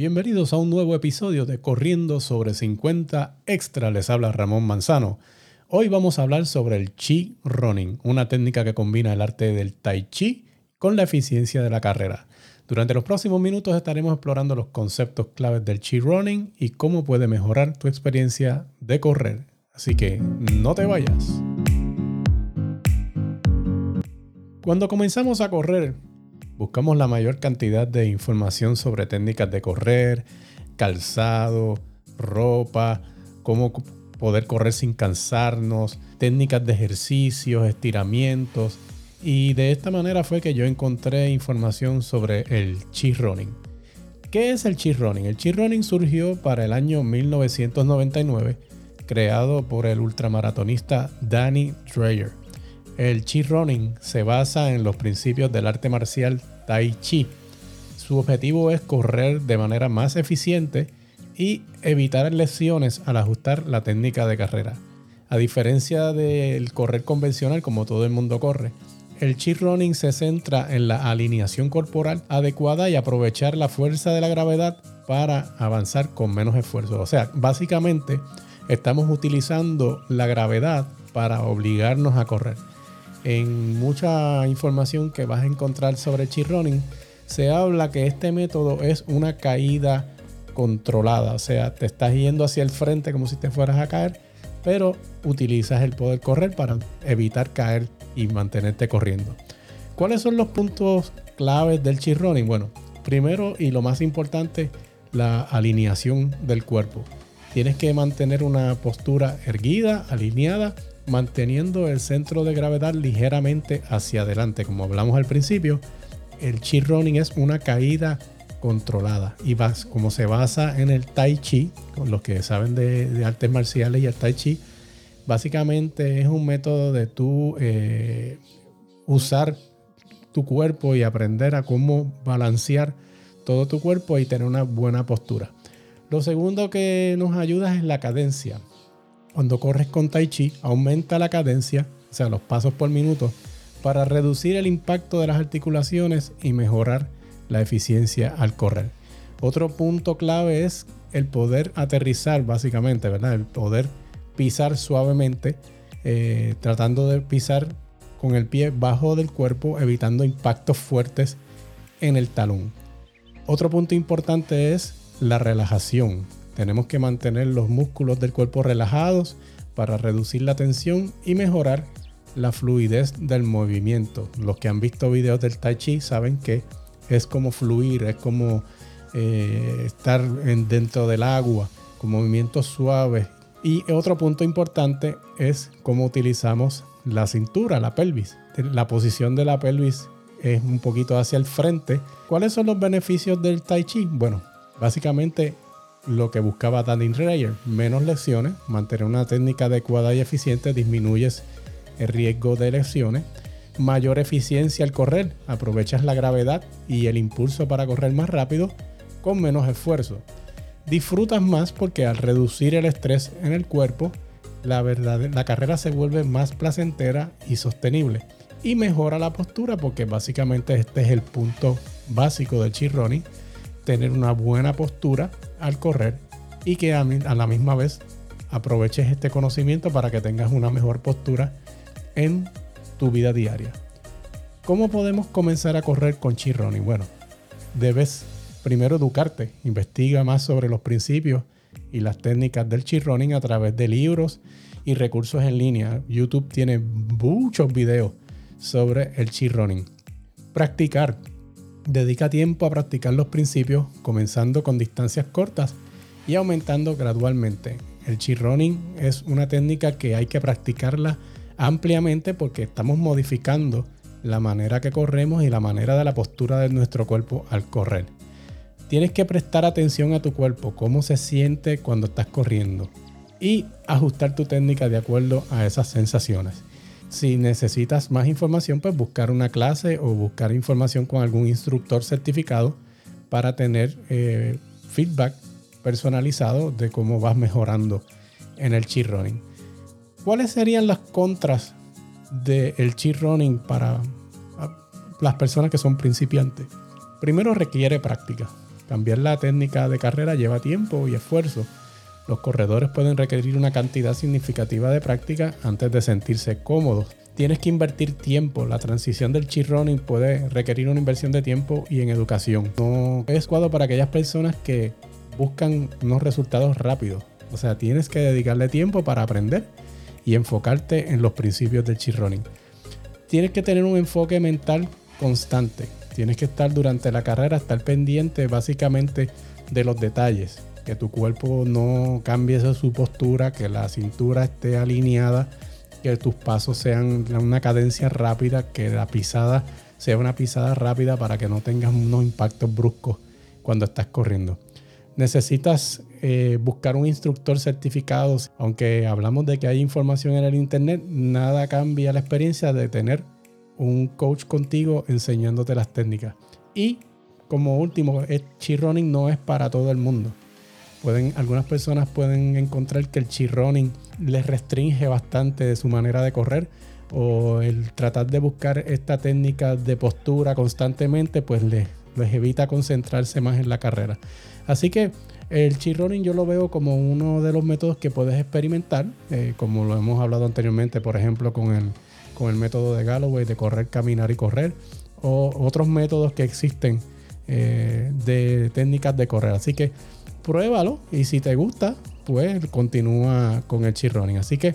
Bienvenidos a un nuevo episodio de Corriendo sobre 50 Extra. Les habla Ramón Manzano. Hoy vamos a hablar sobre el Chi Running, una técnica que combina el arte del Tai Chi con la eficiencia de la carrera. Durante los próximos minutos estaremos explorando los conceptos claves del Chi Running y cómo puede mejorar tu experiencia de correr. Así que no te vayas. Cuando comenzamos a correr, buscamos la mayor cantidad de información sobre técnicas de correr, calzado, ropa, cómo poder correr sin cansarnos, técnicas de ejercicios, estiramientos. Y de esta manera fue que yo encontré información sobre el chi running. ¿Qué es el chi running? El chi running surgió para el año 1999, creado por el ultramaratonista Danny Dreyer. El Chi Running se basa en los principios del arte marcial Tai Chi. Su objetivo es correr de manera más eficiente y evitar lesiones al ajustar la técnica de carrera. A diferencia del correr convencional como todo el mundo corre, el Chi Running se centra en la alineación corporal adecuada y aprovechar la fuerza de la gravedad para avanzar con menos esfuerzo. O sea, básicamente estamos utilizando la gravedad para obligarnos a correr en mucha información que vas a encontrar sobre running se habla que este método es una caída controlada. O sea, te estás yendo hacia el frente como si te fueras a caer, pero utilizas el poder correr para evitar caer y mantenerte corriendo. ¿Cuáles son los puntos claves del running? Bueno, primero y lo más importante, la alineación del cuerpo. Tienes que mantener una postura erguida, alineada manteniendo el centro de gravedad ligeramente hacia adelante. Como hablamos al principio, el chi running es una caída controlada y vas, como se basa en el tai chi, con los que saben de, artes marciales y el tai chi, básicamente es un método de tú eh, usar tu cuerpo y aprender a cómo balancear todo tu cuerpo y tener una buena postura. Lo segundo que nos ayuda es la cadencia. Cuando corres con Tai Chi, aumenta la cadencia, o sea, los pasos por minuto, para reducir el impacto de las articulaciones y mejorar la eficiencia al correr. Otro punto clave es el poder aterrizar, básicamente, ¿verdad? El poder pisar suavemente, eh, tratando de pisar con el pie bajo del cuerpo, evitando impactos fuertes en el talón. Otro punto importante es la relajación. Tenemos que mantener los músculos del cuerpo relajados para reducir la tensión y mejorar la fluidez del movimiento. Los que han visto videos del Tai Chi saben que es como fluir, es como eh, estar dentro del agua, con movimientos suaves. Y otro punto importante es cómo utilizamos la cintura, la pelvis. La posición de la pelvis es un poquito hacia el frente. ¿Cuáles son los beneficios del Tai Chi? Bueno, básicamente lo que buscaba Danny Dreyer, menos lesiones, mantener una técnica adecuada y eficiente, disminuyes el riesgo de lesiones, mayor eficiencia al correr, aprovechas la gravedad y el impulso para correr más rápido con menos esfuerzo. Disfrutas más porque al reducir el estrés en el cuerpo, la, carrera se vuelve más placentera y sostenible. Y mejora la postura porque básicamente este es el punto básico del Chirroni tener una buena postura al correr y que a, la misma vez aproveches este conocimiento para que tengas una mejor postura en tu vida diaria. ¿Cómo podemos comenzar a correr con chi running? Bueno, debes primero educarte, investiga más sobre los principios y las técnicas del chi running a través de libros y recursos en línea. YouTube tiene muchos videos sobre el chi running. Practicar, Dedica tiempo a practicar los principios, comenzando con distancias cortas y aumentando gradualmente. El chi running es una técnica que hay que practicarla ampliamente porque estamos modificando la manera que corremos y la manera de la postura de nuestro cuerpo al correr. Tienes que prestar atención a tu cuerpo, cómo se siente cuando estás corriendo y ajustar tu técnica de acuerdo a esas sensaciones. Si necesitas más información, pues buscar una clase o buscar información con algún instructor certificado para tener eh, feedback personalizado de cómo vas mejorando en el cheat running. ¿Cuáles serían las contras del cheat running para las personas que son principiantes? Primero requiere práctica. Cambiar la técnica de carrera lleva tiempo y esfuerzo. Los corredores pueden requerir una cantidad significativa de práctica antes de sentirse cómodos. Tienes que invertir tiempo. La transición del cheat running puede requerir una inversión de tiempo y en educación. No es adecuado para aquellas personas que buscan unos resultados rápidos. O sea, tienes que dedicarle tiempo para aprender y enfocarte en los principios del cheat running. Tienes que tener un enfoque mental constante. Tienes que estar durante la carrera, estar pendiente básicamente de los detalles. Que tu cuerpo no cambie su postura, que la cintura esté alineada, que tus pasos sean una cadencia rápida, que la pisada sea una pisada rápida para que no tengas unos impactos bruscos cuando estás corriendo necesitas eh, buscar un instructor certificado. Aunque hablamos de que hay información en el Internet, nada cambia la experiencia de tener un coach contigo enseñándote las técnicas. Y como último, el chi running no es para todo el mundo. Pueden, algunas personas pueden encontrar que el chi running les restringe bastante de su manera de correr o el tratar de buscar esta técnica de postura constantemente pues les, evita concentrarse más en la carrera. Así que el cheat running yo lo veo como uno de los métodos que puedes experimentar, eh, como lo hemos hablado anteriormente, por ejemplo, con el, con el método de Galloway de correr, caminar y correr, o otros métodos que existen eh, de técnicas de correr. Así que pruébalo y si te gusta, pues continúa con el cheat running. Así que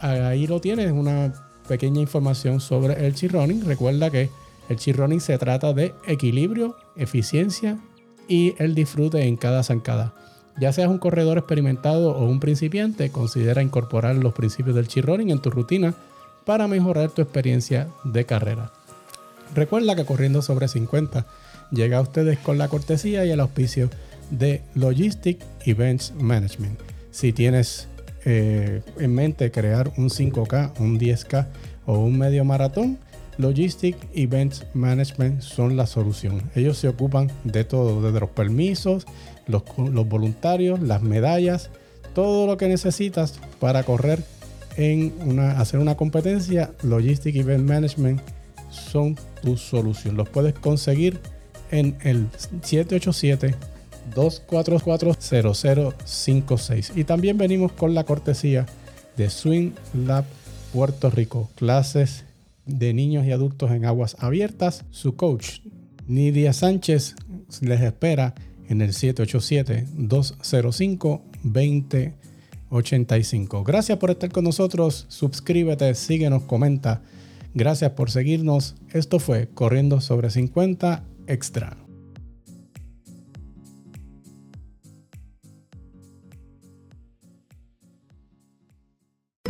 ahí lo tienes, una pequeña información sobre el cheat running. Recuerda que el cheat running se trata de equilibrio, eficiencia y el disfrute en cada zancada. Ya seas un corredor experimentado o un principiante, considera incorporar los principios del cheat running en tu rutina para mejorar tu experiencia de carrera. Recuerda que corriendo sobre 50 llega a ustedes con la cortesía y el auspicio de Logistic Events Management. Si tienes eh, en mente crear un 5K, un 10K o un medio maratón, Logistic Events Management son la solución. Ellos se ocupan de todo, desde los permisos, los, voluntarios, las medallas, todo lo que necesitas para correr en una, hacer una competencia. Logistic Event Management son tu solución. Los puedes conseguir en el 787 244 0056. Y también venimos con la cortesía de Swing Lab Puerto Rico. Clases de niños y adultos en aguas abiertas. Su coach, Nidia Sánchez, les espera en el 787-205-2085. Gracias por estar con nosotros. Suscríbete, síguenos, comenta. Gracias por seguirnos. Esto fue Corriendo sobre 50 Extra.